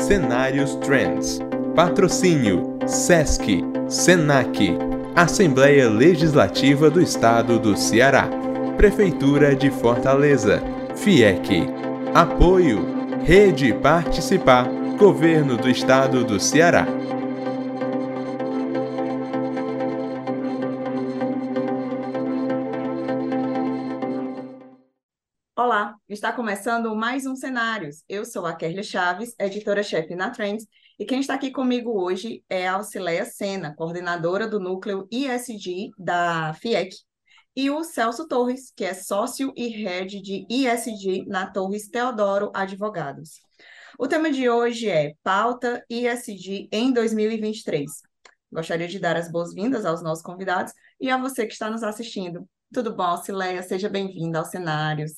Cenários Trends. Patrocínio SESC, SENAC, Assembleia Legislativa do Estado do Ceará, Prefeitura de Fortaleza, FIEC. Apoio Rede Participar, Governo do Estado do Ceará. Está começando mais um Cenários. Eu sou a Kerly Chaves, editora-chefe na Trends, e quem está aqui comigo hoje é a Auxileia Sena, coordenadora do núcleo ISD da FIEC, e o Celso Torres, que é sócio e head de ISD na Torres Teodoro Advogados. O tema de hoje é Pauta ISD em 2023. Gostaria de dar as boas-vindas aos nossos convidados e a você que está nos assistindo. Tudo bom, Auxileia? Seja bem-vinda aos Cenários.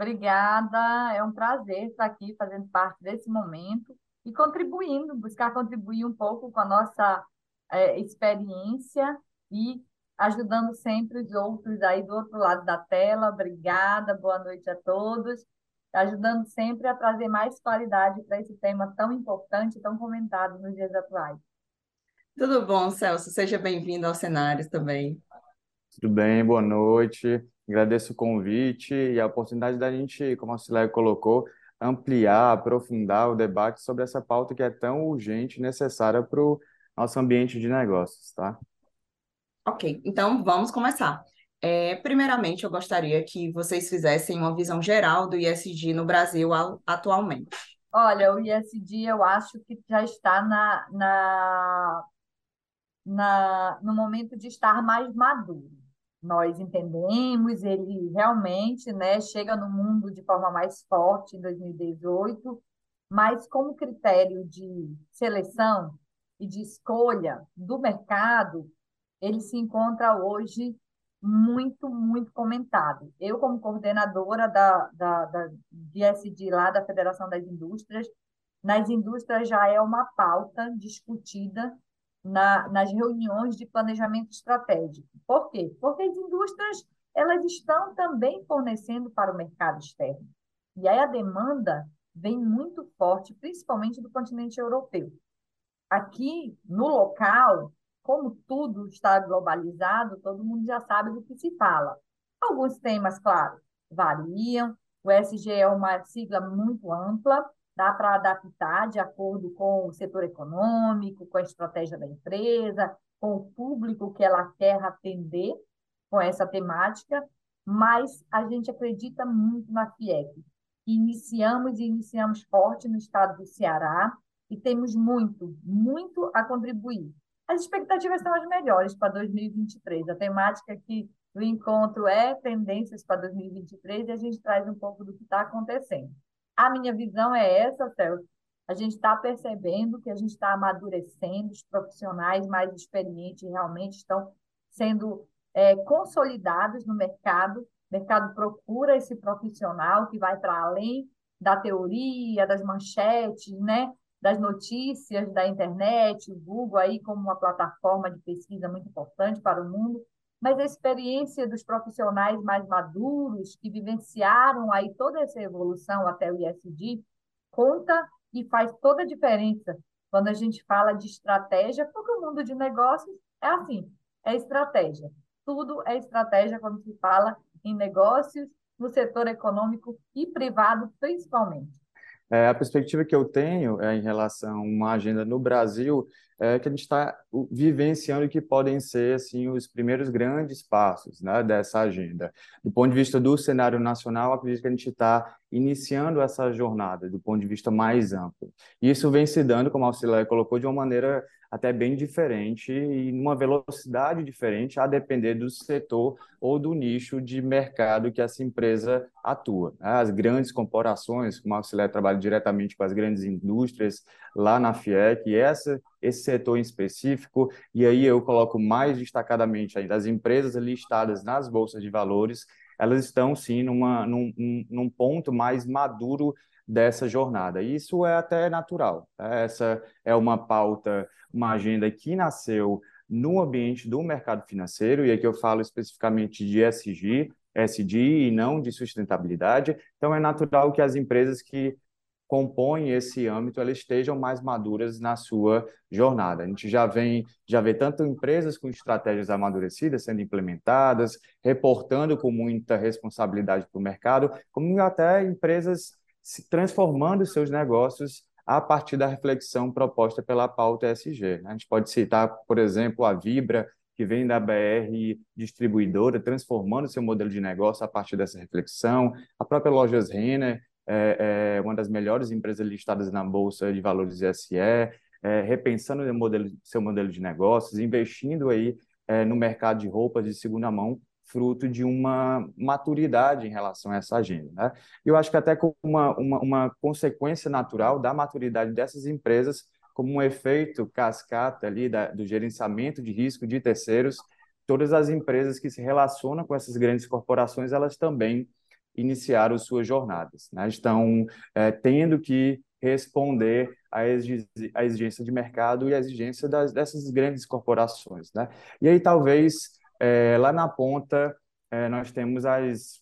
Obrigada, é um prazer estar aqui fazendo parte desse momento e contribuindo, buscar contribuir um pouco com a nossa é, experiência e ajudando sempre os outros aí do outro lado da tela. Obrigada, boa noite a todos. Ajudando sempre a trazer mais qualidade para esse tema tão importante e tão comentado nos dias atuais. Tudo bom, Celso? Seja bem-vindo aos cenários também. Tudo bem, boa noite. Agradeço o convite e a oportunidade da gente, como a Cileia colocou, ampliar, aprofundar o debate sobre essa pauta que é tão urgente e necessária para o nosso ambiente de negócios, tá? Ok, então vamos começar. É, primeiramente, eu gostaria que vocês fizessem uma visão geral do ISD no Brasil atualmente. Olha, o ISD eu acho que já está na, na, na, no momento de estar mais maduro. Nós entendemos, ele realmente né, chega no mundo de forma mais forte em 2018, mas como critério de seleção e de escolha do mercado, ele se encontra hoje muito, muito comentado. Eu, como coordenadora da, da, da DSD lá da Federação das Indústrias, nas indústrias já é uma pauta discutida na, nas reuniões de planejamento estratégico. Por quê? Porque as indústrias elas estão também fornecendo para o mercado externo. E aí a demanda vem muito forte, principalmente do continente europeu. Aqui, no local, como tudo está globalizado, todo mundo já sabe do que se fala. Alguns temas, claro, variam. O SG é uma sigla muito ampla, dá para adaptar de acordo com o setor econômico, com a estratégia da empresa, com o público que ela quer atender com essa temática, mas a gente acredita muito na FIEC. Iniciamos e iniciamos forte no estado do Ceará e temos muito, muito a contribuir as expectativas são as melhores para 2023. A temática aqui do encontro é tendências para 2023 e a gente traz um pouco do que está acontecendo. A minha visão é essa, Celso. A gente está percebendo que a gente está amadurecendo, os profissionais mais experientes realmente estão sendo é, consolidados no mercado. O mercado procura esse profissional que vai para além da teoria, das manchetes, né? das notícias da internet, o Google aí como uma plataforma de pesquisa muito importante para o mundo, mas a experiência dos profissionais mais maduros que vivenciaram aí toda essa evolução até o ISD conta e faz toda a diferença quando a gente fala de estratégia, porque o mundo de negócios é assim, é estratégia. Tudo é estratégia quando se fala em negócios no setor econômico e privado principalmente. É, a perspectiva que eu tenho é, em relação a uma agenda no Brasil é que a gente está vivenciando que podem ser assim os primeiros grandes passos né, dessa agenda. Do ponto de vista do cenário nacional, acredito que a gente está iniciando essa jornada do ponto de vista mais amplo. E isso vem se dando, como a Auxilia colocou, de uma maneira até bem diferente e numa velocidade diferente, a depender do setor ou do nicho de mercado que essa empresa atua. As grandes corporações, como a Auxiliar trabalha diretamente com as grandes indústrias lá na FIEC, essa, esse setor em específico, e aí eu coloco mais destacadamente ainda as empresas listadas nas bolsas de valores, elas estão sim numa, num, num ponto mais maduro dessa jornada. E isso é até natural. Tá? Essa é uma pauta, uma agenda que nasceu no ambiente do mercado financeiro, e aqui eu falo especificamente de SG, SD e não de sustentabilidade. Então, é natural que as empresas que compõem esse âmbito elas estejam mais maduras na sua jornada. A gente já vem, já vê tanto empresas com estratégias amadurecidas sendo implementadas, reportando com muita responsabilidade para o mercado, como até empresas se transformando seus negócios a partir da reflexão proposta pela pauta ESG. Né? A gente pode citar, por exemplo, a Vibra, que vem da BR distribuidora, transformando seu modelo de negócio a partir dessa reflexão, a própria Lojas Renner, é, é uma das melhores empresas listadas na Bolsa de Valores SE, é, repensando modelo, seu modelo de negócios, investindo aí é, no mercado de roupas de segunda mão, fruto de uma maturidade em relação a essa agenda. Né? Eu acho que até como uma, uma, uma consequência natural da maturidade dessas empresas, como um efeito cascata ali da, do gerenciamento de risco de terceiros, todas as empresas que se relacionam com essas grandes corporações, elas também iniciaram suas jornadas. Né? Estão é, tendo que responder à exigência de mercado e à exigência das, dessas grandes corporações. Né? E aí, talvez, é, lá na ponta, é, nós temos as,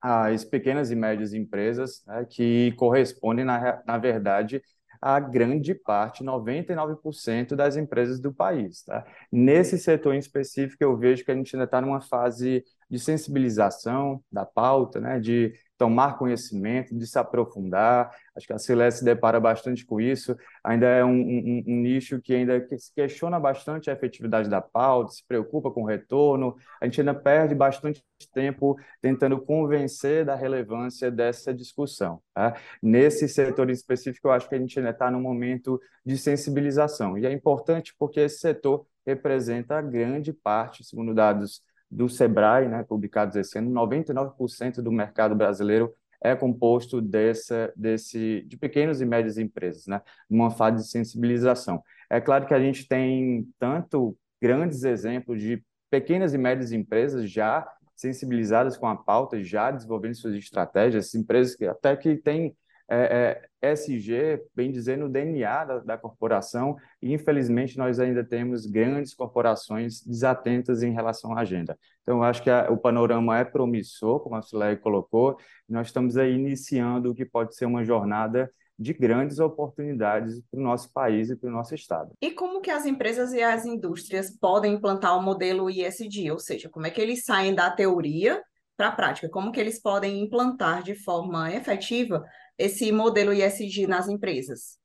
as pequenas e médias empresas né, que correspondem, na, na verdade, a grande parte, 99% das empresas do país. Tá? Nesse setor em específico, eu vejo que a gente ainda está numa fase de sensibilização da pauta, né? de tomar conhecimento, de se aprofundar. Acho que a Celeste se depara bastante com isso. Ainda é um, um, um, nicho que ainda se questiona bastante a efetividade da pauta, se preocupa com o retorno. A gente ainda perde bastante tempo tentando convencer da relevância dessa discussão. Tá? Nesse setor em específico, eu acho que a gente ainda está num momento de sensibilização. E é importante porque esse setor representa grande parte, segundo dados do Sebrae, né, publicados esse ano, 99% do mercado brasileiro é composto dessa, desse, de pequenas e médias empresas, né, numa fase de sensibilização. É claro que a gente tem tanto grandes exemplos de pequenas e médias empresas já sensibilizadas com a pauta, já desenvolvendo suas estratégias, empresas que até que têm é, é, SG, bem dizer, no DNA da, da, corporação, e infelizmente nós ainda temos grandes corporações desatentas em relação à agenda. Então, acho que a, o panorama é promissor, como a Sulei colocou, nós estamos aí iniciando o que pode ser uma jornada de grandes oportunidades para o nosso país e para o nosso estado. E como que as empresas e as indústrias podem implantar o modelo ISD, ou seja, como é que eles saem da teoria para a prática? Como que eles podem implantar de forma efetiva esse modelo ISD nas empresas?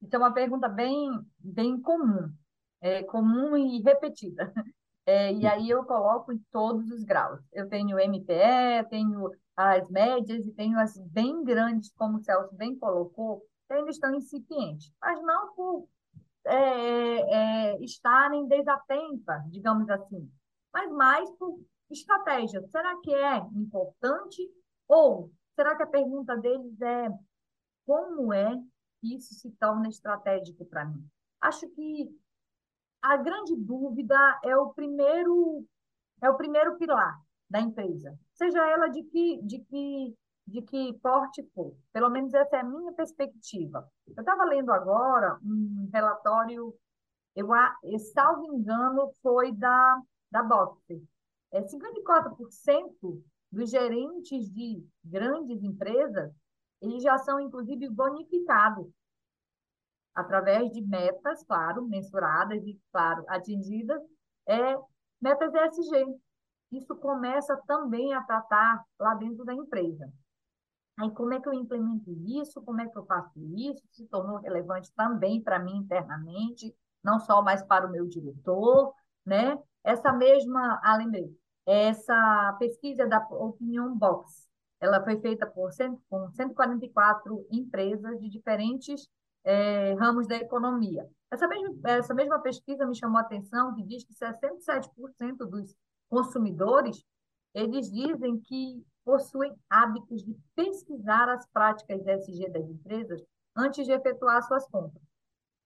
Isso é uma pergunta bem, bem comum, é, comum e repetida. É, e aí eu coloco em todos os graus. Eu tenho MPE, tenho as médias e tenho as bem grandes, como o Celso bem colocou, que ainda estão incipientes, mas não por é, é, estarem desatentas, digamos assim, mas mais por estratégia. Será que é importante ou Será que a pergunta deles é como é que isso se torna estratégico para mim? Acho que a grande dúvida é o primeiro é o primeiro pilar da empresa, seja ela de que de que de que porte for. Pelo menos essa é a minha perspectiva. Eu estava lendo agora um relatório, eu, salvo engano, foi da, da Boxer. É, 54% dos gerentes de grandes empresas, eles já são, inclusive, bonificados através de metas, claro, mensuradas e, claro, atingidas, é, metas ESG. Isso começa também a tratar lá dentro da empresa. Aí, como é que eu implemento isso? Como é que eu faço isso? Se tornou relevante também para mim internamente, não só mais para o meu diretor, né? Essa mesma, ah, lembrei, essa pesquisa da Opinion Box, ela foi feita por, por 144 empresas de diferentes é, ramos da economia. Essa mesma, essa mesma pesquisa me chamou a atenção, que diz que 67% dos consumidores, eles dizem que possuem hábitos de pesquisar as práticas ESG das empresas antes de efetuar suas compras.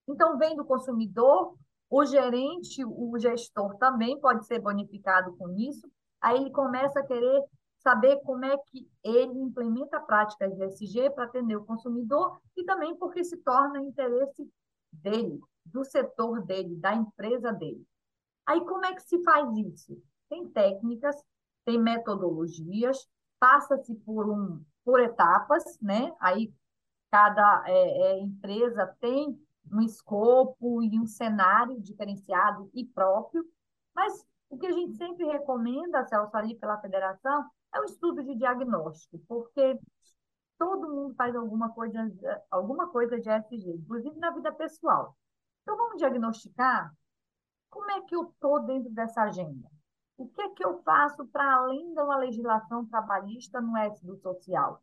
Então, vem do consumidor o gerente, o gestor também pode ser bonificado com isso. Aí ele começa a querer saber como é que ele implementa práticas de SG para atender o consumidor e também porque se torna interesse dele, do setor dele, da empresa dele. Aí como é que se faz isso? Tem técnicas, tem metodologias, passa-se por um, por etapas, né? Aí cada é, é, empresa tem um escopo e um cenário diferenciado e próprio, mas o que a gente sempre recomenda, Celso, ali pela federação, é o estudo de diagnóstico, porque todo mundo faz alguma coisa, alguma coisa de ESG, inclusive na vida pessoal. Então, vamos diagnosticar como é que eu estou dentro dessa agenda. O que é que eu faço para além de uma legislação trabalhista no S do social?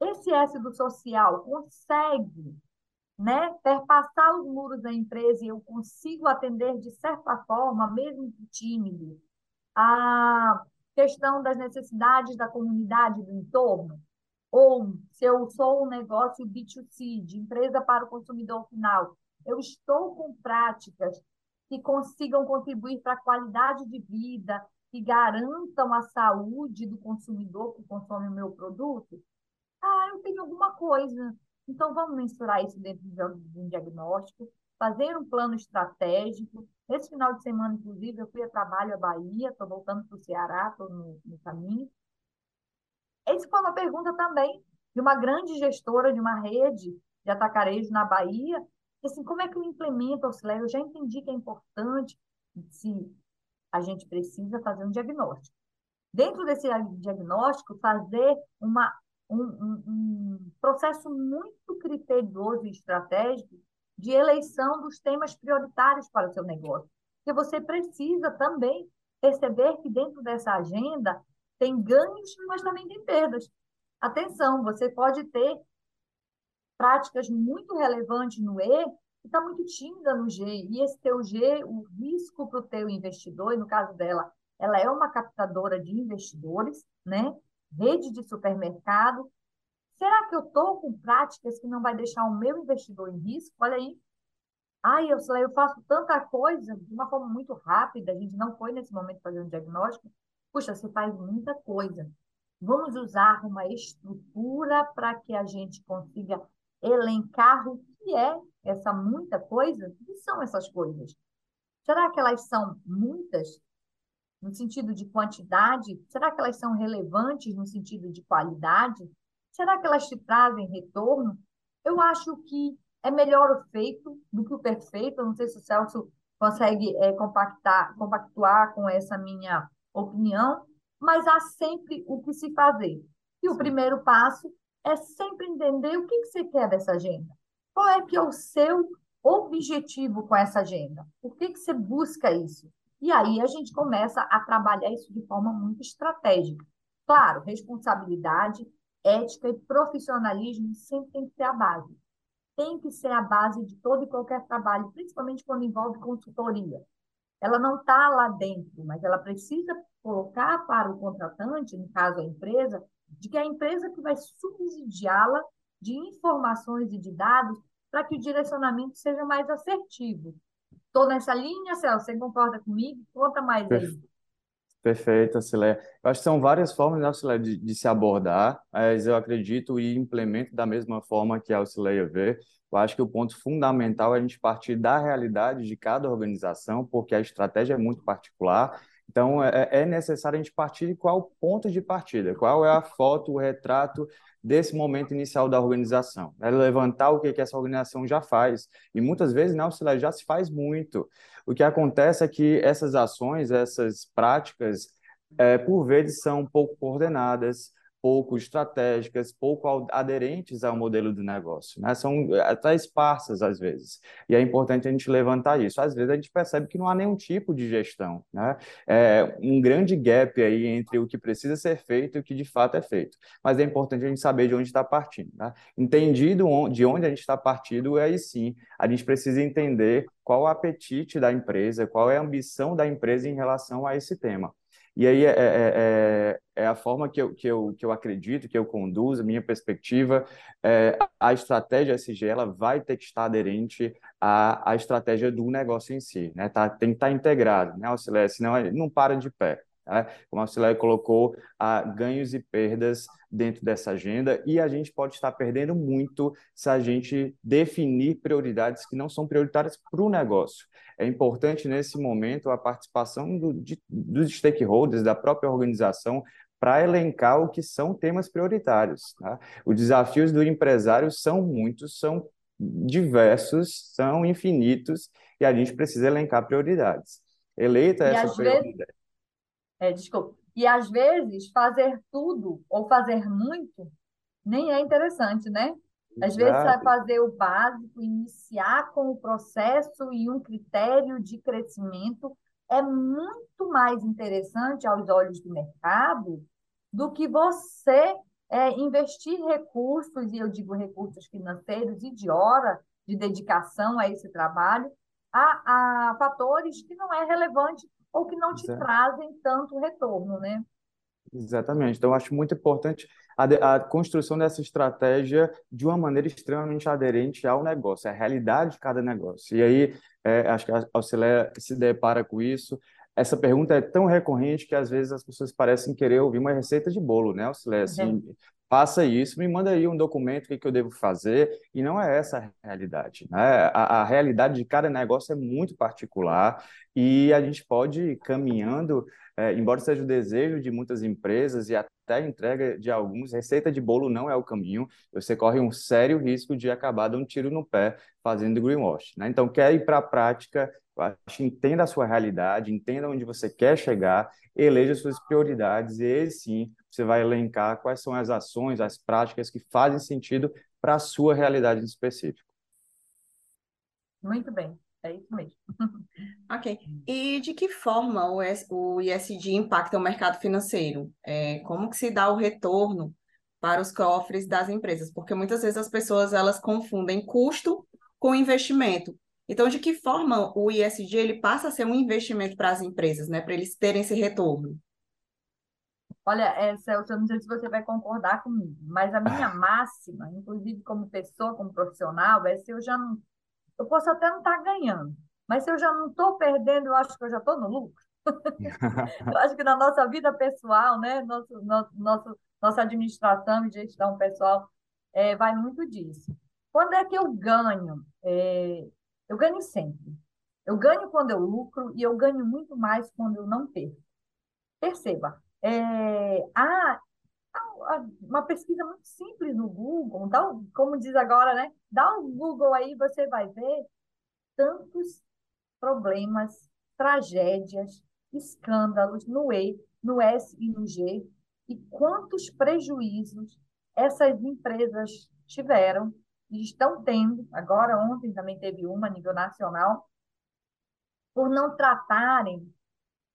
Esse S do social consegue né, perpassar os muros da empresa e eu consigo atender de certa forma, mesmo que tímido, a questão das necessidades da comunidade do entorno? Ou se eu sou um negócio B2C, de empresa para o consumidor final, eu estou com práticas que consigam contribuir para a qualidade de vida, que garantam a saúde do consumidor que consome o meu produto? Ah, eu tenho alguma coisa. Então, vamos mensurar isso dentro de um diagnóstico, fazer um plano estratégico. Esse final de semana, inclusive, eu fui a trabalho à Bahia, estou voltando para o Ceará, estou no, no caminho. Essa foi uma pergunta também de uma grande gestora de uma rede de atacarejo na Bahia, assim, como é que eu implemento auxiliar? Eu já entendi que é importante se a gente precisa fazer um diagnóstico. Dentro desse diagnóstico, fazer uma, um, um, processo muito criterioso e estratégico de eleição dos temas prioritários para o seu negócio. Porque você precisa também perceber que dentro dessa agenda tem ganhos, mas também tem perdas. Atenção, você pode ter práticas muito relevantes no E e está muito tímida no G. E esse teu G, o risco para o teu investidor, e no caso dela, ela é uma captadora de investidores, né? Rede de supermercado. Será que eu estou com práticas que não vai deixar o meu investidor em risco? Olha aí. Ai, eu, eu faço tanta coisa de uma forma muito rápida, a gente não foi nesse momento fazer um diagnóstico. Puxa, você faz muita coisa. Vamos usar uma estrutura para que a gente consiga elencar o que é essa muita coisa. O que são essas coisas? Será que elas são muitas no sentido de quantidade? Será que elas são relevantes no sentido de qualidade? Será que elas te trazem retorno? Eu acho que é melhor o feito do que o perfeito. Eu não sei se o Celso consegue é, compactar, compactuar com essa minha opinião, mas há sempre o que se fazer. E o primeiro passo é sempre entender o que, que você quer dessa agenda. Qual é que é o seu objetivo com essa agenda? Por que, que você busca isso? E aí a gente começa a trabalhar isso de forma muito estratégica. Claro, responsabilidade, ética e profissionalismo sempre tem que ser a base. Tem que ser a base de todo e qualquer trabalho, principalmente quando envolve consultoria. Ela não está lá dentro, mas ela precisa colocar para o contratante, no caso a empresa, de que é a empresa que vai subsidiá-la de informações e de dados para que o direcionamento seja mais assertivo. Estou nessa linha, Celso, você concorda comigo? Conta mais aí. Perfeito, Cilé. Eu acho que são várias formas, né, Cilé, de, de, se abordar, mas eu acredito e implemento da mesma forma que a Cileia vê. Eu acho que o ponto fundamental é a gente partir da realidade de cada organização, porque a estratégia é muito particular então, é, é necessário a gente partir de qual ponto de partida, qual é a foto, o retrato desse momento inicial da organização. É levantar o que, que essa organização já faz. E muitas vezes, não, já se faz muito. O que acontece é que essas ações, essas práticas, é, por vezes são pouco coordenadas, pouco estratégicas, pouco aderentes ao modelo de negócio, né? São até esparsas às vezes. E é importante a gente levantar isso. Às vezes a gente percebe que não há nenhum tipo de gestão, né? É um grande gap aí entre o que precisa ser feito e o que de fato é feito. Mas é importante a gente saber de onde está partindo, né? Entendido de onde a gente está partindo, aí sim, a gente precisa entender qual o apetite da empresa, qual é a ambição da empresa em relação a esse tema. E aí é, é, é, é, a forma que eu, que, eu, que eu acredito, que eu conduzo, a minha perspectiva, é, a estratégia SG ela vai ter que estar aderente à, à estratégia do negócio em si, né? Tá, tem que estar integrado, né, Auxiliar? Senão não para de pé. Né? Como a Auxiliar colocou, há ganhos e perdas dentro dessa agenda e a gente pode estar perdendo muito se a gente definir prioridades que não são prioritárias para o negócio é importante nesse momento a participação do, de, dos stakeholders, da própria organização, para elencar o que são temas prioritários. Tá? Os desafios do empresário são muitos, são diversos, são infinitos, e a gente precisa elencar prioridades. Eleita e essa prioridade. Vezes, é, desculpa. E às vezes fazer tudo ou fazer muito nem é interessante, né? Às vezes vai fazer o básico, iniciar com o processo e um critério de crescimento é muito mais interessante aos olhos do mercado do que você é, investir recursos, e eu digo recursos financeiros e de hora de dedicação a esse trabalho, a, a fatores que não é relevante ou que não te trazem tanto retorno, né? Exatamente. Então, acho muito importante a, a, construção dessa estratégia de uma maneira extremamente aderente ao negócio, à realidade de cada negócio. E aí, é, acho que a Auxilia se depara com isso. Essa pergunta é tão recorrente que às vezes as pessoas parecem querer ouvir uma receita de bolo, né, Auxilia? Assim, uhum. faça isso, me manda aí um documento, o que, que eu devo fazer, e não é essa a realidade. Né? A, a realidade de cada negócio é muito particular e a gente pode ir caminhando é, embora seja o desejo de muitas empresas e até a entrega de alguns, receita de bolo não é o caminho. Você corre um sério risco de acabar dando um tiro no pé fazendo greenwash. Né? Então, quer ir para a prática, acho, entenda a sua realidade, entenda onde você quer chegar, eleja suas prioridades e aí sim você vai elencar quais são as ações, as práticas que fazem sentido para a sua realidade específica. Muito bem. É isso mesmo. Ok. E de que forma o ISD impacta o mercado financeiro? É, como que se dá o retorno para os cofres das empresas? Porque muitas vezes as pessoas elas confundem custo com investimento. Então, de que forma o ISD ele passa a ser um investimento para as empresas, né? Para eles terem esse retorno? Olha, é, Celso, eu não sei se você vai concordar comigo, mas a minha máxima, inclusive como pessoa, como profissional, é se eu já não eu posso até não estar tá ganhando, mas se eu já não estou perdendo, eu acho que eu já estou no lucro. eu acho que na nossa vida pessoal, né, nosso, nosso, nosso nossa administração e gestão pessoal é, vai muito disso. Quando é que eu ganho? É, eu ganho sempre. Eu ganho quando eu lucro e eu ganho muito mais quando eu não perco. Perceba, é, há uma pesquisa muito simples no Google, dá, como diz agora, né? Dá um Google aí, você vai ver tantos problemas, tragédias, escândalos no E, no S e no G, e quantos prejuízos essas empresas tiveram e estão tendo, agora ontem também teve uma a nível nacional, por não tratarem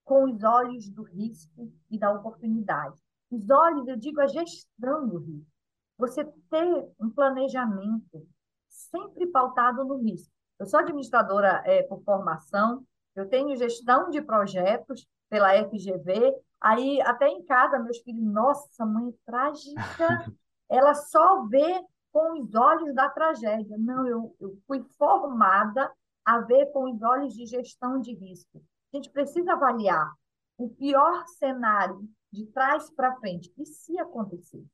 com os olhos do risco e da oportunidade. Os olhos, eu digo, a gestão do risco. Você ter um planejamento sempre pautado no risco. Eu sou administradora é, por formação, eu tenho gestão de projetos pela FGV, aí até em casa, meus filhos, nossa, mãe é trágica, ela só vê com os olhos da tragédia. Não, eu, eu fui formada a ver com os olhos de gestão de risco. A gente precisa avaliar o pior cenário de trás para frente. E se acontecer?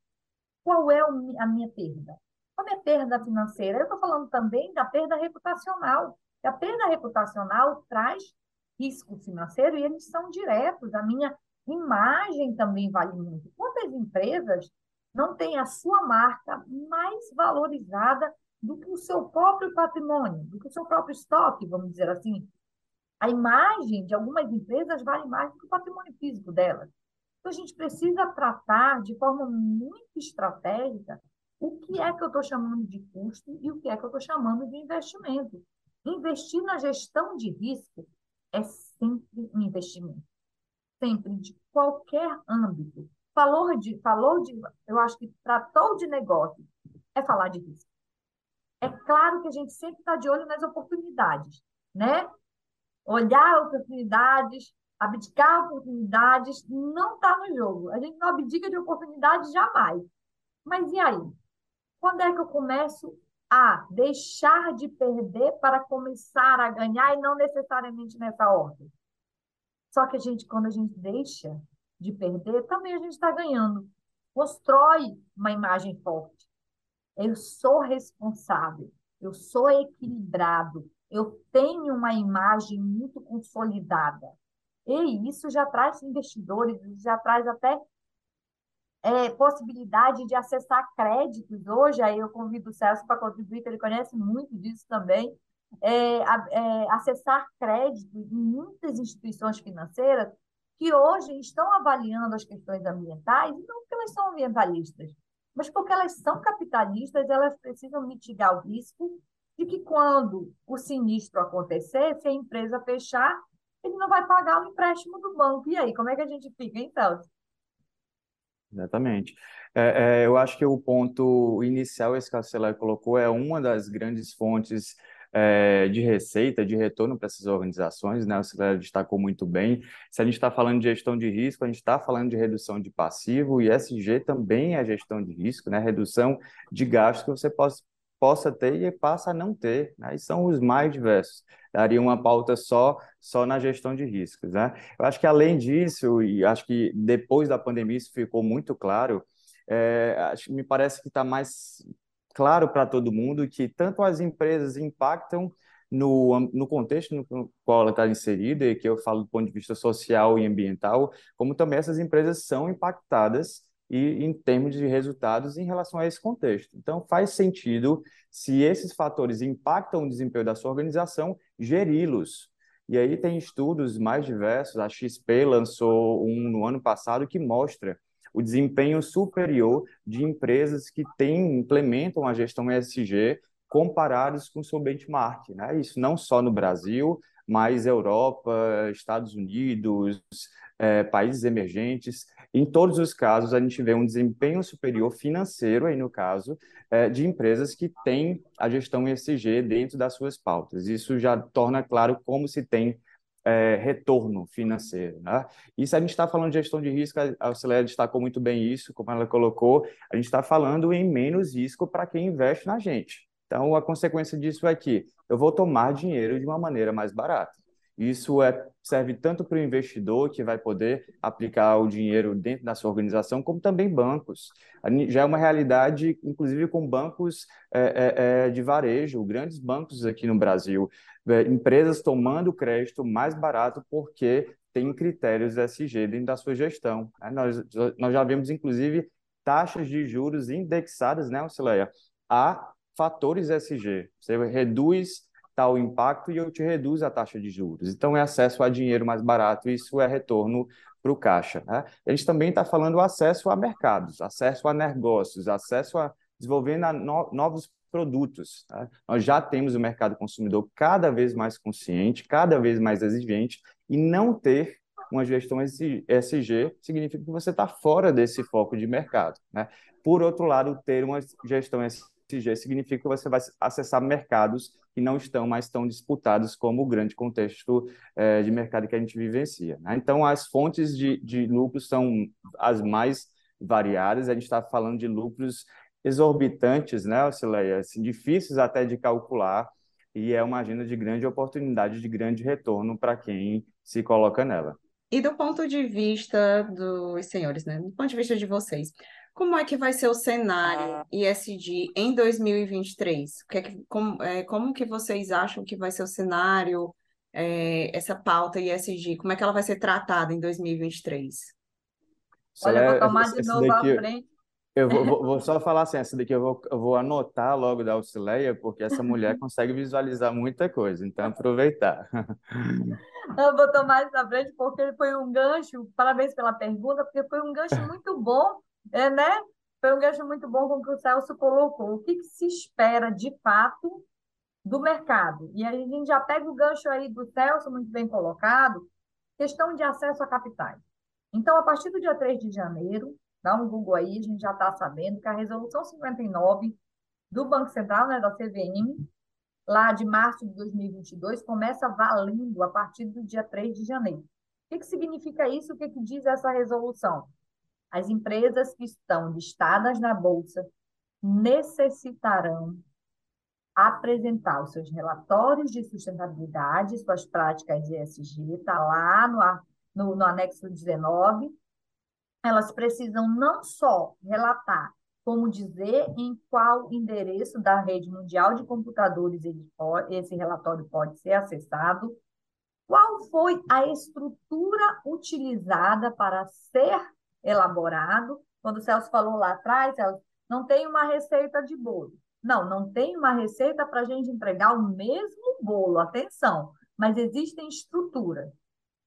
Qual é a minha perda? Qual é a perda financeira? Eu estou falando também da perda reputacional. A perda reputacional traz risco financeiro e eles são diretos. A minha imagem também vale muito. Quantas empresas não têm a sua marca mais valorizada do que o seu próprio patrimônio, do que o seu próprio estoque, vamos dizer assim? A imagem de algumas empresas vale mais do que o patrimônio físico delas. Então, a gente precisa tratar de forma muito estratégica o que é que eu estou chamando de custo e o que é que eu estou chamando de investimento. Investir na gestão de risco é sempre um investimento. Sempre, de qualquer âmbito. Falou de, falou de, eu acho que tratou de negócio, é falar de risco. É claro que a gente sempre está de olho nas oportunidades, né? Olhar oportunidades, abdicar oportunidades não está no jogo. A gente não abdica de oportunidades jamais. Mas e aí? Quando é que eu começo a deixar de perder para começar a ganhar e não necessariamente nessa ordem? Só que a gente, quando a gente deixa de perder, também a gente está ganhando. Constrói uma imagem forte. Eu sou responsável, eu sou equilibrado, eu tenho uma imagem muito consolidada. E isso já traz investidores, já traz até é, possibilidade de acessar créditos. Hoje, aí eu convido o Celso para contribuir, que ele conhece muito disso também, é, é, acessar crédito em muitas instituições financeiras que hoje estão avaliando as questões ambientais, não porque elas são ambientalistas, mas porque elas são capitalistas, elas precisam mitigar o risco de que quando o sinistro acontecer, se a empresa fechar, ele não vai pagar o empréstimo do banco. E aí, como é que a gente fica, então? Exatamente. É, é, eu acho que o ponto inicial, esse que colocou, é uma das grandes fontes é, de receita, de retorno para essas organizações, né? O Celia destacou muito bem. Se a gente está falando de gestão de risco, a gente está falando de redução de passivo, e SG também é gestão de risco, né? Redução de gastos que você possa, possa ter e passa a não ter, né? E são os mais diversos. Daria uma pauta só só na gestão de riscos, né? Eu acho que além disso, e acho que depois da pandemia isso ficou muito claro, é, acho, me parece que está mais claro para todo mundo que tanto as empresas impactam no, no contexto no qual ela está inserida, e que eu falo do ponto de vista social e ambiental, como também essas empresas são impactadas e em termos de resultados em relação a esse contexto. Então, faz sentido, se esses fatores impactam o desempenho da sua organização, geri-los. E aí tem estudos mais diversos, a XP lançou um no ano passado que mostra o desempenho superior de empresas que têm, implementam a gestão ESG comparados com o seu benchmark. Né? Isso não só no Brasil, mas Europa, Estados Unidos, é, países emergentes. Em todos os casos, a gente vê um desempenho superior financeiro, aí no caso, é, de empresas que têm a gestão ESG dentro das suas pautas. Isso já torna claro como se tem é, retorno financeiro. Né? E se a gente está falando de gestão de risco, a Celeste destacou muito bem isso, como ela colocou, a gente está falando em menos risco para quem investe na gente. Então, a consequência disso é que eu vou tomar dinheiro de uma maneira mais barata. Isso é, serve tanto para o investidor, que vai poder aplicar o dinheiro dentro da sua organização, como também bancos. Já é uma realidade, inclusive com bancos é, é, é de varejo, grandes bancos aqui no Brasil, é, empresas tomando crédito mais barato porque tem critérios SG dentro da sua gestão. Né? Nós, nós já vemos, inclusive, taxas de juros indexadas, né, Ocileia, a fatores SG. Você reduz tal impacto e eu te reduzo a taxa de juros. Então, é acesso a dinheiro mais barato, isso é retorno para o caixa. Né? A gente também está falando acesso a mercados, acesso a negócios, acesso a desenvolvendo a no, novos produtos. Tá? Nós já temos o mercado consumidor cada vez mais consciente, cada vez mais exigente, e não ter uma gestão SG significa que você está fora desse foco de mercado. Né? Por outro lado, ter uma gestão SG significa que você vai acessar mercados que não estão mais tão disputados como o grande contexto é, de mercado que a gente vivencia. Né? Então, as fontes de, de lucros são as mais variadas, a gente está falando de lucros exorbitantes, né, Ocileia? Assim, difíceis até de calcular, e é uma agenda de grande oportunidade, de grande retorno para quem se coloca nela. E do ponto de vista dos senhores, né? Do ponto de vista de vocês, como é que vai ser o cenário ISD em 2023? Que é que, como, é, como que vocês acham que vai ser o cenário, é, essa pauta ISD? Como é que ela vai ser tratada em 2023? Olha, eu vou tomar de novo daqui, a frente. Eu vou, vou, vou, só falar assim, essa daqui eu vou, eu vou anotar logo da Auxileia, porque essa mulher consegue visualizar muita coisa, então aproveitar. Eu vou tomar isso na frente porque foi um gancho, parabéns pela pergunta, porque foi um gancho muito bom é, né? Foi um gancho muito bom com o que o Celso colocou. O que, que se espera de fato do mercado? E aí a gente já pega o gancho aí do Celso, muito bem colocado, questão de acesso a capitais. Então, a partir do dia 3 de janeiro, dá um Google aí, a gente já está sabendo que a resolução 59 do Banco Central, né, da CVM, lá de março de 2022, começa valendo a partir do dia 3 de janeiro. O que, que significa isso? O que, que diz essa resolução? As empresas que estão listadas na Bolsa necessitarão apresentar os seus relatórios de sustentabilidade, suas práticas de ESG, está lá no, no, no anexo 19. Elas precisam não só relatar, como dizer em qual endereço da rede mundial de computadores esse relatório pode ser acessado, qual foi a estrutura utilizada para ser elaborado quando o Celso falou lá atrás, Celso, não tem uma receita de bolo. Não, não tem uma receita para a gente entregar o mesmo bolo, atenção, mas existem estruturas.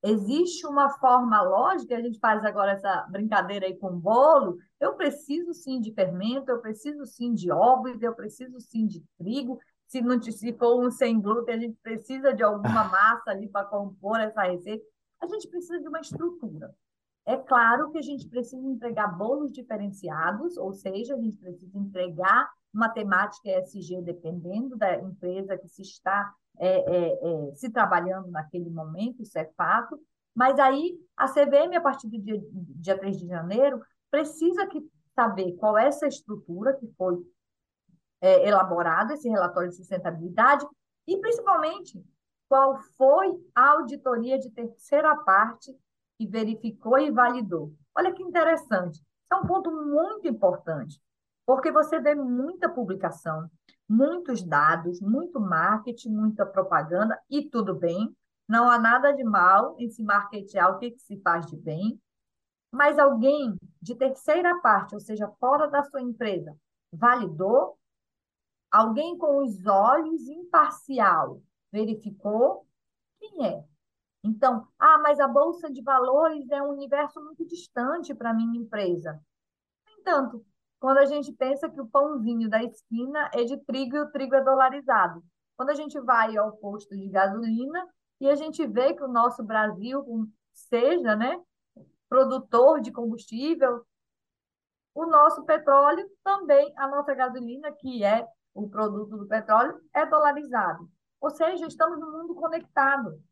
Existe uma forma lógica, a gente faz agora essa brincadeira aí com bolo. Eu preciso sim de fermento, eu preciso sim de ovos, eu preciso sim de trigo. Se não se for um sem glúten, a gente precisa de alguma massa ali para compor essa receita. A gente precisa de uma estrutura. É claro que a gente precisa entregar bolos diferenciados, ou seja, a gente precisa entregar matemática ESG dependendo da empresa que se está é, é, é, se trabalhando naquele momento, isso é fato, mas aí a CVM, a partir do dia, dia 3 de janeiro, precisa que, saber qual é essa estrutura que foi é, elaborada, esse relatório de sustentabilidade, e principalmente qual foi a auditoria de terceira parte que verificou e validou. Olha que interessante. Isso é um ponto muito importante, porque você vê muita publicação, muitos dados, muito marketing, muita propaganda, e tudo bem, não há nada de mal em se marketear o que, que se faz de bem, mas alguém de terceira parte, ou seja, fora da sua empresa, validou, alguém com os olhos imparcial verificou quem é. Então, ah, mas a bolsa de valores é um universo muito distante para a minha empresa. No entanto, quando a gente pensa que o pãozinho da esquina é de trigo e o trigo é dolarizado. Quando a gente vai ao posto de gasolina e a gente vê que o nosso Brasil seja, né, produtor de combustível, o nosso petróleo também, a nossa gasolina, que é o produto do petróleo, é dolarizado. Ou seja, estamos no mundo conectado.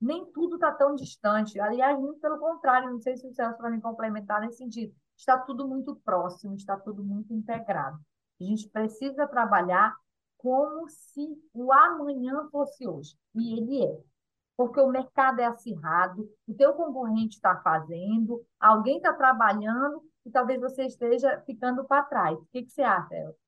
Nem tudo está tão distante. Aliás, muito pelo contrário, não sei se o Celso vai me complementar nesse sentido está tudo muito próximo, está tudo muito integrado. A gente precisa trabalhar como se o amanhã fosse hoje. E ele é. Porque o mercado é acirrado, o teu concorrente está fazendo, alguém está trabalhando e talvez você esteja ficando para trás. O que, que você acha, Elton?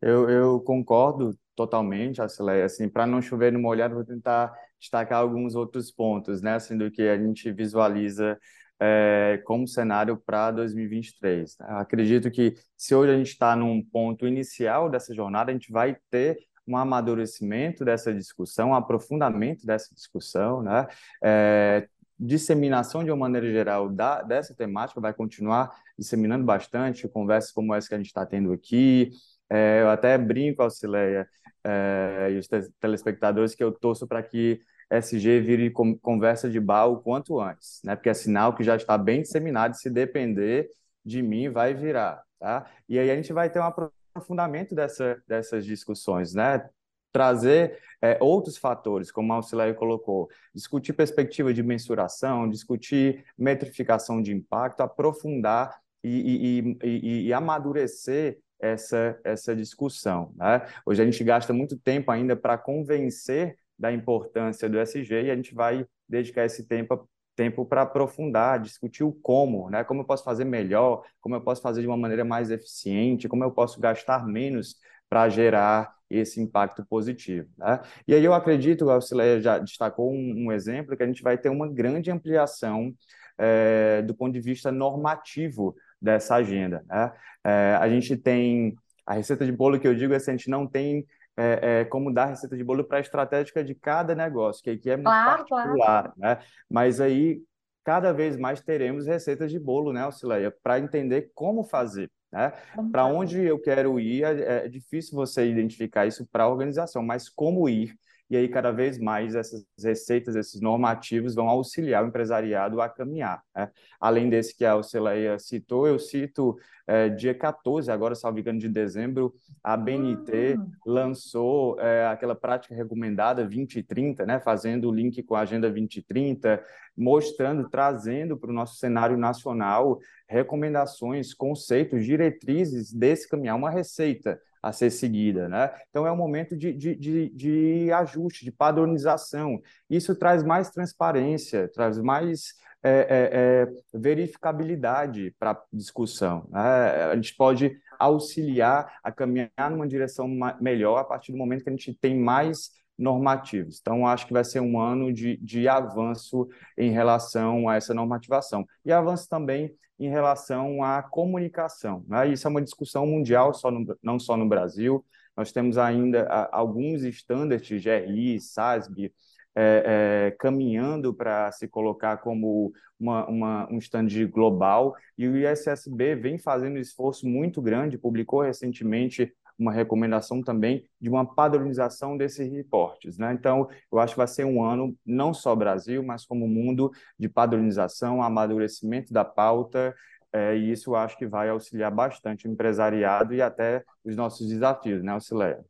Eu, eu concordo totalmente. Assim, para não chover no molhado, vou tentar destacar alguns outros pontos, né? Assim, do que a gente visualiza é, como cenário para 2023. Né? Acredito que se hoje a gente está num ponto inicial dessa jornada, a gente vai ter um amadurecimento dessa discussão, um aprofundamento dessa discussão, né? É, disseminação de uma maneira geral da, dessa temática vai continuar disseminando bastante, conversas como essa que a gente está tendo aqui. É, eu até brinco, Auxileia, é, e os telespectadores, que eu torço para que SG vire conversa de bar o quanto antes, né? Porque é sinal que já está bem disseminado, se depender de mim, vai virar, tá? E aí a gente vai ter um aprofundamento dessa, dessas discussões, né? Trazer é, outros fatores, como a Auxilário colocou, discutir perspectiva de mensuração, discutir metrificação de impacto, aprofundar e, e, e, e amadurecer essa, essa discussão. Né? Hoje a gente gasta muito tempo ainda para convencer da importância do SG e a gente vai dedicar esse tempo tempo para aprofundar, discutir o como, né? Como eu posso fazer melhor, como eu posso fazer de uma maneira mais eficiente, como eu posso gastar menos para gerar esse impacto positivo. Né? E aí eu acredito, a Cileia já destacou um, um, exemplo, que a gente vai ter uma grande ampliação é, do ponto de vista normativo dessa agenda. Né? É, a gente tem a receita de bolo que eu digo é se a gente não tem é, é, como dar receita de bolo para a estratégia de cada negócio, que aqui é muito claro, particular, claro. né? Mas aí, cada vez mais teremos receitas de bolo, né, Auxileia, para entender como fazer. Né? Para onde eu quero ir, é, é difícil você identificar isso para a organização, mas como ir e aí cada vez mais essas receitas, esses normativos vão auxiliar o empresariado a caminhar. Né? Além desse que a Oceleia citou, eu cito é, dia 14, agora, salvo engano, de dezembro, a BNT uhum. lançou é, aquela prática recomendada 2030, né? fazendo o link com a Agenda 2030, mostrando, trazendo para o nosso cenário nacional recomendações, conceitos, diretrizes desse caminhar, uma receita a ser seguida, né? Então é um momento de, de, de, de ajuste, de padronização. Isso traz mais transparência, traz mais é, é, é, verificabilidade para discussão. Né? A gente pode auxiliar a caminhar numa direção melhor a partir do momento que a gente tem mais normativos. Então, acho que vai ser um ano de, de avanço em relação a essa normativação. E avanço também em relação à comunicação. Né? Isso é uma discussão mundial, só no, não só no Brasil. Nós temos ainda alguns estándares, GRI, SASB, é, é, caminhando para se colocar como uma, uma, um stand global, e o ISSB vem fazendo um esforço muito grande, publicou recentemente uma recomendação também de uma padronização desses reportes. Né? Então, eu acho que vai ser um ano, não só Brasil, mas como mundo, de padronização, amadurecimento da pauta, é, e isso eu acho que vai auxiliar bastante o empresariado e até os nossos desafios, né, Auxilia?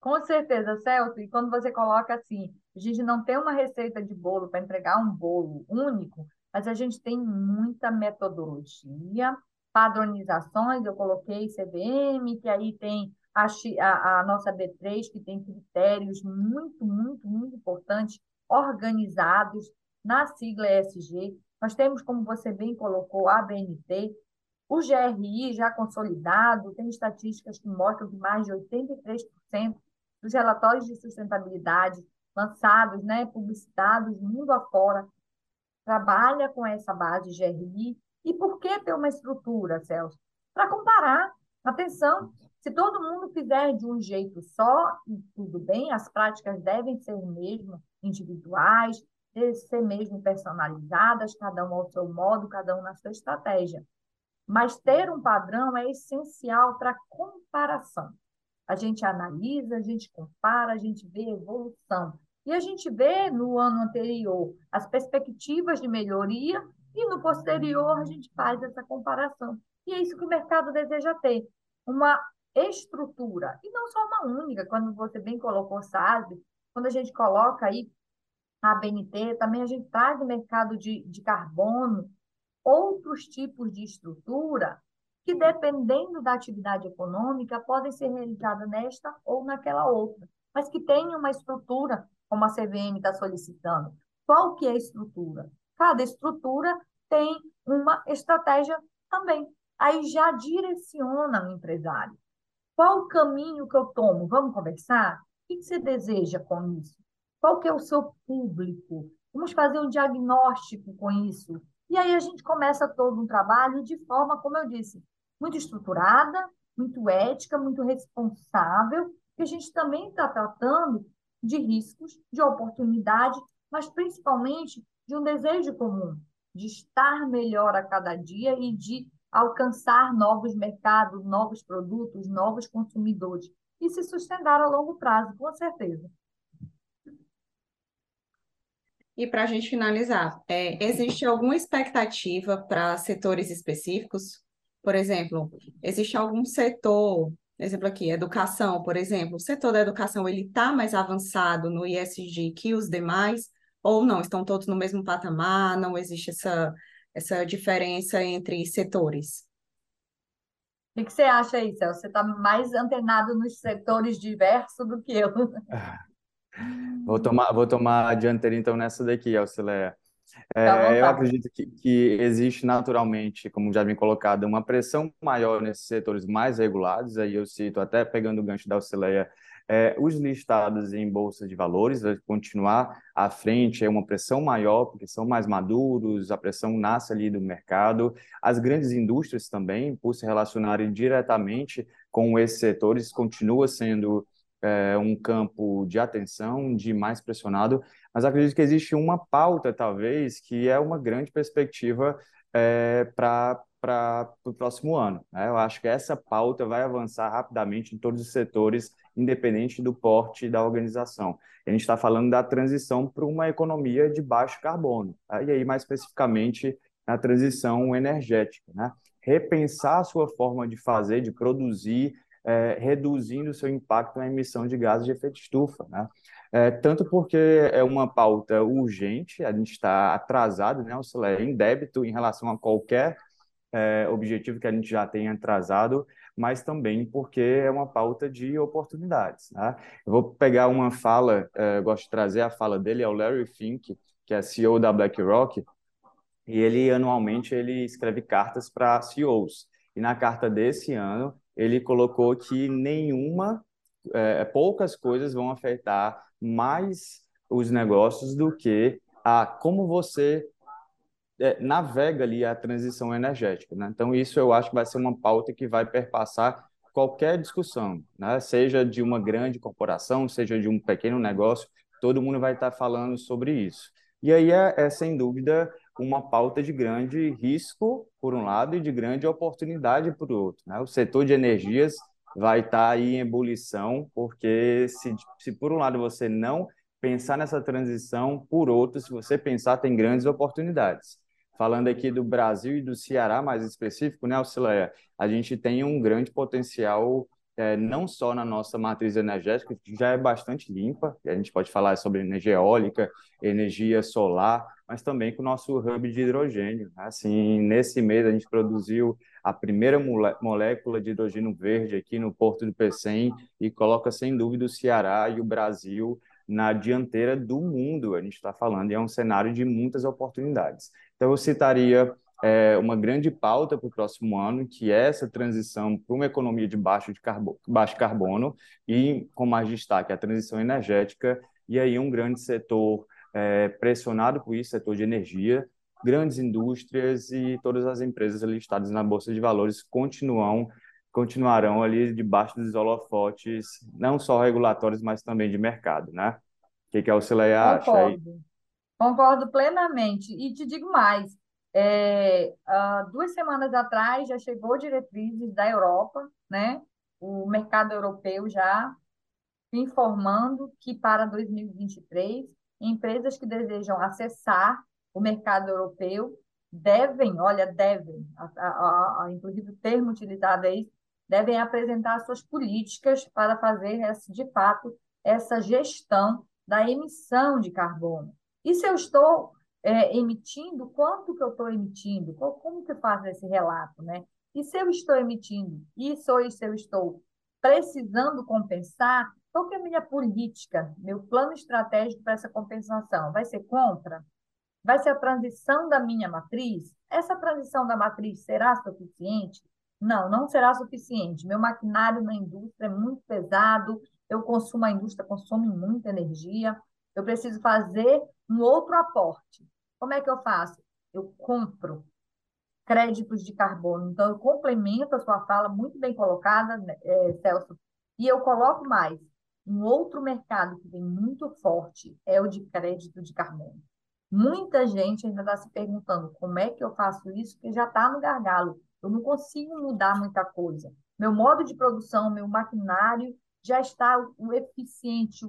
Com certeza, Celso. E quando você coloca assim, a gente não tem uma receita de bolo para entregar um bolo único, mas a gente tem muita metodologia, padronizações. Eu coloquei CVM, que aí tem a, a, a nossa B3, que tem critérios muito, muito, muito importantes, organizados na sigla ESG. Nós temos, como você bem colocou, a BNT, o GRI já consolidado, tem estatísticas que mostram que mais de 83% dos relatórios de sustentabilidade lançados, né, publicitados mundo afora, trabalha com essa base GRI. E por que ter uma estrutura, Celso? Para comparar. Atenção, se todo mundo fizer de um jeito só, tudo bem, as práticas devem ser mesmo individuais, ser mesmo personalizadas, cada um ao seu modo, cada um na sua estratégia. Mas ter um padrão é essencial para comparação. A gente analisa, a gente compara, a gente vê evolução. E a gente vê no ano anterior as perspectivas de melhoria e no posterior a gente faz essa comparação. E é isso que o mercado deseja ter, uma estrutura, e não só uma única, quando você bem colocou SASB, quando a gente coloca aí a BNT, também a gente traz do mercado de, de carbono outros tipos de estrutura que, dependendo da atividade econômica, podem ser realizadas nesta ou naquela outra, mas que tenham uma estrutura, como a CVM está solicitando. Qual que é a estrutura? Cada estrutura tem uma estratégia também. Aí já direciona o empresário. Qual o caminho que eu tomo? Vamos conversar? O que você deseja com isso? Qual que é o seu público? Vamos fazer um diagnóstico com isso. E aí a gente começa todo um trabalho de forma, como eu disse, muito estruturada, muito ética, muito responsável, e a gente também está tratando de riscos, de oportunidade, mas principalmente de um desejo comum, de estar melhor a cada dia e de alcançar novos mercados, novos produtos, novos consumidores e se sustentar a longo prazo, com certeza. E para a gente finalizar, é, existe alguma expectativa para setores específicos? Por exemplo, existe algum setor, exemplo aqui, educação, por exemplo, o setor da educação ele está mais avançado no ISG que os demais, ou não, estão todos no mesmo patamar, não existe essa, essa diferença entre setores? O que você acha aí, Celso? Você está mais antenado nos setores diversos do que eu. Vou tomar, vou tomar a dianteira então nessa daqui, Auxilia. É, eu acredito que, que, existe naturalmente, como já vem colocado, uma pressão maior nesses setores mais regulados. Aí eu cito, até pegando o gancho da Auxileia, é, os listados em bolsa de valores, continuar à frente é uma pressão maior, porque são mais maduros, a pressão nasce ali do mercado. As grandes indústrias também, por se relacionarem diretamente com esses setores, continua sendo é, um campo de atenção, de mais pressionado, mas acredito que existe uma pauta, talvez, que é uma grande perspectiva é, para para o próximo ano. Né? Eu acho que essa pauta vai avançar rapidamente em todos os setores, independente do porte da organização. A gente está falando da transição para uma economia de baixo carbono, tá? e aí mais especificamente na transição energética. Né? Repensar a sua forma de fazer, de produzir, é, reduzindo o seu impacto na emissão de gases de efeito estufa. Né? É, tanto porque é uma pauta urgente, a gente está atrasado, né, Auxilia, em débito em relação a qualquer é, objetivo que a gente já tenha atrasado, mas também porque é uma pauta de oportunidades. Né? Eu vou pegar uma fala, é, gosto de trazer a fala dele, é o Larry Fink, que é CEO da BlackRock, e ele anualmente ele escreve cartas para CEOs. E na carta desse ano, ele colocou que nenhuma, é, poucas coisas vão afetar mais os negócios do que a como você é, navega ali a transição energética. Né? Então, isso eu acho que vai ser uma pauta que vai perpassar qualquer discussão, né? seja de uma grande corporação, seja de um pequeno negócio, todo mundo vai estar falando sobre isso. E aí é, é sem dúvida uma pauta de grande risco, por um lado, e de grande oportunidade, por outro. Né? O setor de energias vai estar aí em ebulição, porque se, se por um lado você não pensar nessa transição, por outro, se você pensar, tem grandes oportunidades. Falando aqui do Brasil e do Ceará, mais específico, né, Alcileia? A gente tem um grande potencial é, não só na nossa matriz energética, que já é bastante limpa, a gente pode falar sobre energia eólica, energia solar, mas também com o nosso hub de hidrogênio. Assim, nesse mês a gente produziu a primeira molécula de hidrogênio verde aqui no Porto do Pecém e coloca sem dúvida o Ceará e o Brasil na dianteira do mundo. A gente está falando e é um cenário de muitas oportunidades. Então eu citaria é, uma grande pauta para o próximo ano, que é essa transição para uma economia de baixo, de carbono, baixo carbono e, com mais destaque, a transição energética, e aí um grande setor é, pressionado por isso, setor de energia, grandes indústrias e todas as empresas listadas na Bolsa de Valores continuam continuarão ali debaixo dos holofotes, não só regulatórios, mas também de mercado, né? O que, que a Auxileia acha aí? Concordo plenamente. E te digo mais, é, uh, duas semanas atrás já chegou diretrizes da Europa, né? O mercado europeu já informando que para 2023 empresas que desejam acessar o mercado europeu devem, olha, devem, a, a, a, inclusive o termo utilizado aí, devem apresentar suas políticas para fazer, de fato, essa gestão da emissão de carbono. E se eu estou é, emitindo, quanto que eu estou emitindo, como que faço esse relato, né? E se eu estou emitindo, ou se eu estou precisando compensar, qual que é a minha política, meu plano estratégico para essa compensação? Vai ser compra? Vai ser a transição da minha matriz? Essa transição da matriz será suficiente? Não, não será suficiente. Meu maquinário na indústria é muito pesado, eu consumo, a indústria consome muita energia, eu preciso fazer um outro aporte. Como é que eu faço? Eu compro créditos de carbono. Então, eu complemento a sua fala, muito bem colocada, né, é, Celso, e eu coloco mais. Um outro mercado que vem muito forte é o de crédito de carbono. Muita gente ainda está se perguntando como é que eu faço isso, porque já está no gargalo. Eu não consigo mudar muita coisa. Meu modo de produção, meu maquinário já está o eficiente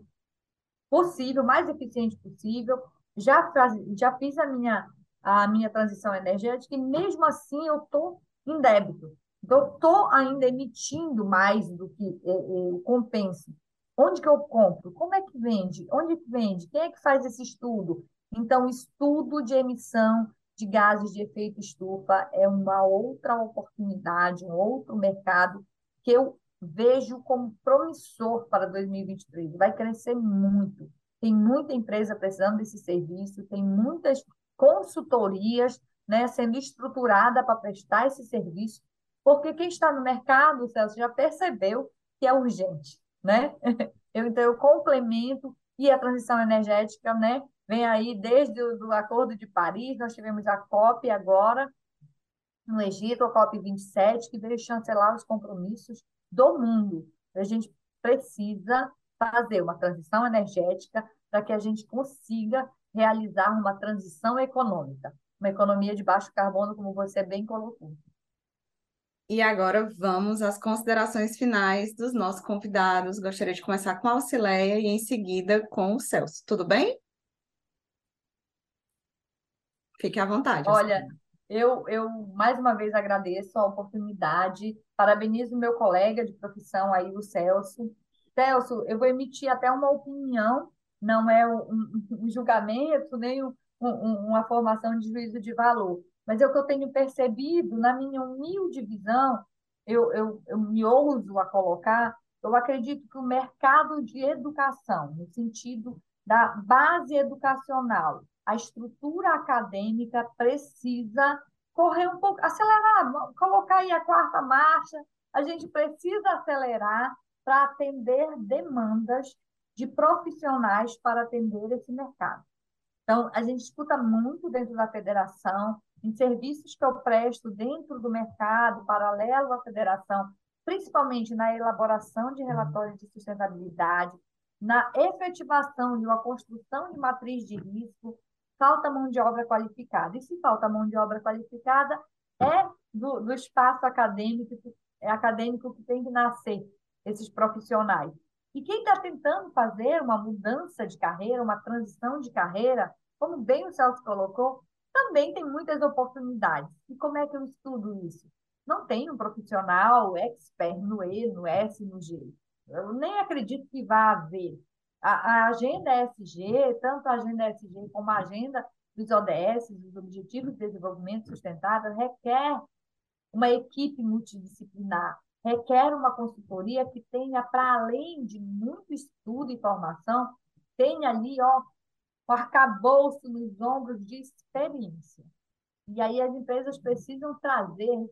possível, mais eficiente possível já, faz, já fiz a minha, a minha transição energética e mesmo assim eu estou em débito. Então, estou ainda emitindo mais do que eu compenso. Onde que eu compro? Como é que vende? Onde que vende? Quem é que faz esse estudo? Então, estudo de emissão de gases de efeito estufa é uma outra oportunidade, um outro mercado que eu vejo como promissor para 2023. Vai crescer muito. Tem muita empresa precisando desse serviço, tem muitas consultorias né, sendo estruturada para prestar esse serviço, porque quem está no mercado, Celso, já percebeu que é urgente, né? Eu, então, eu complemento e a transição energética, né? Vem aí desde o do Acordo de Paris, nós tivemos a COP agora, no Egito, a COP 27, que veio chancelar os compromissos do mundo. A gente precisa fazer uma transição energética para que a gente consiga realizar uma transição econômica, uma economia de baixo carbono, como você bem colocou. E agora vamos às considerações finais dos nossos convidados. Gostaria de começar com a Auxileia e em seguida com o Celso. Tudo bem? Fique à vontade. Olha, eu, eu mais uma vez agradeço a oportunidade, parabenizo meu colega de profissão aí, o Celso, Celso, eu vou emitir até uma opinião, não é um, um julgamento, nem um, um, uma formação de juízo de valor, mas é o que eu tenho percebido, na minha humilde visão, eu, eu, eu me ouso a colocar, eu acredito que o mercado de educação, no sentido da base educacional, a estrutura acadêmica precisa correr um pouco, acelerar, colocar aí a quarta marcha, a gente precisa acelerar para atender demandas de profissionais para atender esse mercado. Então, a gente escuta muito dentro da federação, em serviços que eu presto dentro do mercado, paralelo à federação, principalmente na elaboração de relatórios de sustentabilidade, na efetivação de uma construção de matriz de risco, falta mão de obra qualificada. E se falta mão de obra qualificada, é do, do espaço acadêmico, é acadêmico que tem que nascer esses profissionais. E quem está tentando fazer uma mudança de carreira, uma transição de carreira, como bem o Celso colocou, também tem muitas oportunidades. E como é que eu estudo isso? Não tem um profissional expert no E, no S, no G. Eu nem acredito que vá haver. A, a agenda SG, tanto a agenda SG como a agenda dos ODS, dos Objetivos de Desenvolvimento Sustentável, requer uma equipe multidisciplinar, requer uma consultoria que tenha, para além de muito estudo e formação, tenha ali ó, o arcabouço nos ombros de experiência. E aí as empresas precisam trazer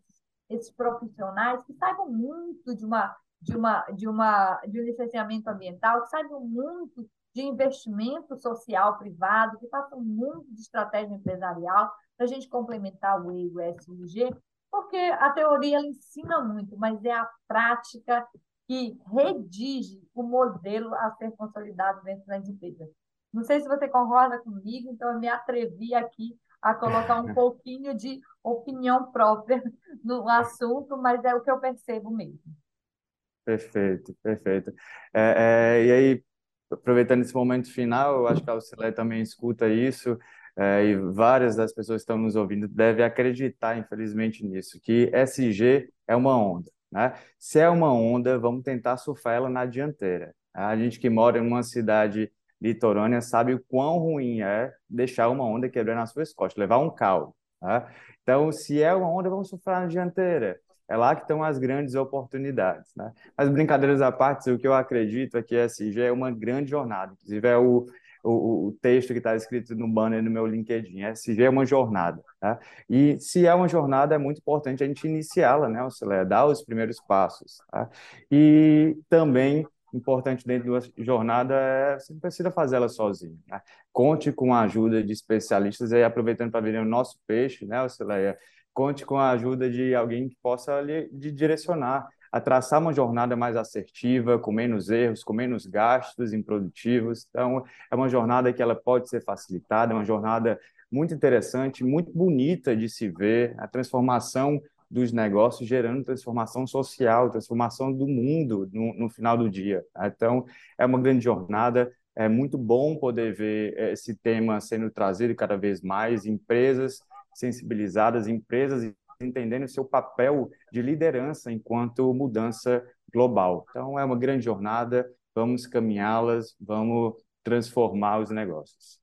esses, profissionais que saibam muito de uma de uma de uma de um licenciamento ambiental, que saibam muito de investimento social privado, que façam muito de estratégia empresarial para a gente complementar o E e o S e o G, porque a teoria ela ensina muito, mas é a prática que redige o modelo a ser consolidado dentro das empresas. Não sei se você concorda comigo, então eu me atrevi aqui a colocar um pouquinho de opinião própria no assunto, mas é o que eu percebo mesmo. Perfeito, perfeito. É, é, e aí, aproveitando esse momento final, eu acho que a Auxilé também escuta isso, é, e várias das pessoas que estão nos ouvindo devem acreditar, infelizmente, nisso, que SG é uma onda. Né? Se é uma onda, vamos tentar surfar ela na dianteira. A gente que mora em uma cidade litorânea sabe o quão ruim é deixar uma onda quebrando nas suas costas, levar um caldo. Tá? Então, se é uma onda, vamos surfar na dianteira. É lá que estão as grandes oportunidades. Né? Mas, brincadeiras à parte, o que eu acredito é que SG é uma grande jornada. Inclusive, é o, o, o texto que está escrito no banner no meu LinkedIn. SG é uma jornada. Tá? E se é uma jornada, é muito importante a gente iniciá-la, né, Auxilia, dar os primeiros passos. Tá? E também importante dentro da jornada é você não precisa fazer ela sozinho. Né? Conte com a ajuda de especialistas, aí aproveitando para ver o nosso peixe, né, Ocileia? Conte com a ajuda de alguém que possa lhe direcionar a traçar uma jornada mais assertiva, com menos erros, com menos gastos improdutivos. Então, é uma jornada que ela pode ser facilitada, é uma jornada muito interessante, muito bonita de se ver, a transformação dos negócios, gerando transformação social, transformação do mundo no, no final do dia. Tá? Então, é uma grande jornada. É muito bom poder ver esse tema sendo trazido cada vez mais, empresas sensibilizadas, empresas entendendo o seu papel de liderança enquanto mudança global. Então, é uma grande jornada, vamos caminhá-las, vamos transformar os negócios.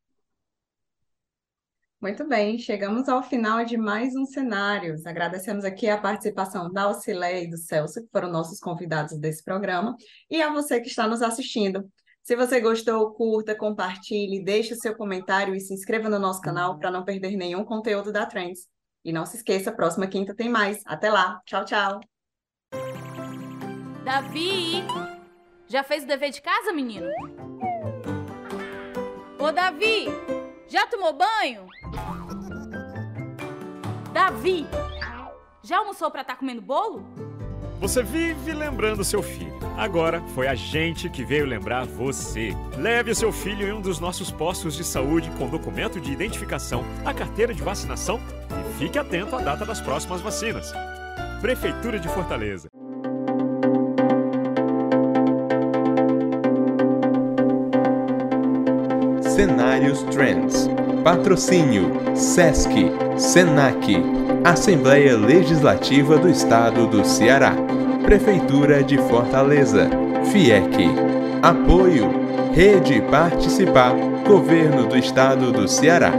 Muito bem, chegamos ao final de mais um Cenários. Agradecemos aqui a participação da Auxilé e do Celso, que foram nossos convidados desse programa, e a você que está nos assistindo. Se você gostou, curta, compartilhe, deixe seu comentário e se inscreva no nosso canal para não perder nenhum conteúdo da Trends. E não se esqueça, próxima quinta tem mais. Até lá. Tchau, tchau. Davi! Já fez o dever de casa, menino? Ô, Davi! Já tomou banho? Davi, já almoçou para estar tá comendo bolo? Você vive lembrando seu filho. Agora foi a gente que veio lembrar você. Leve seu filho em um dos nossos postos de saúde com documento de identificação, a carteira de vacinação e fique atento à data das próximas vacinas. Prefeitura de Fortaleza. Cenários Trends. Patrocínio SESC, SENAC, Assembleia Legislativa do Estado do Ceará, Prefeitura de Fortaleza, FIEC. Apoio Rede Participar, Governo do Estado do Ceará.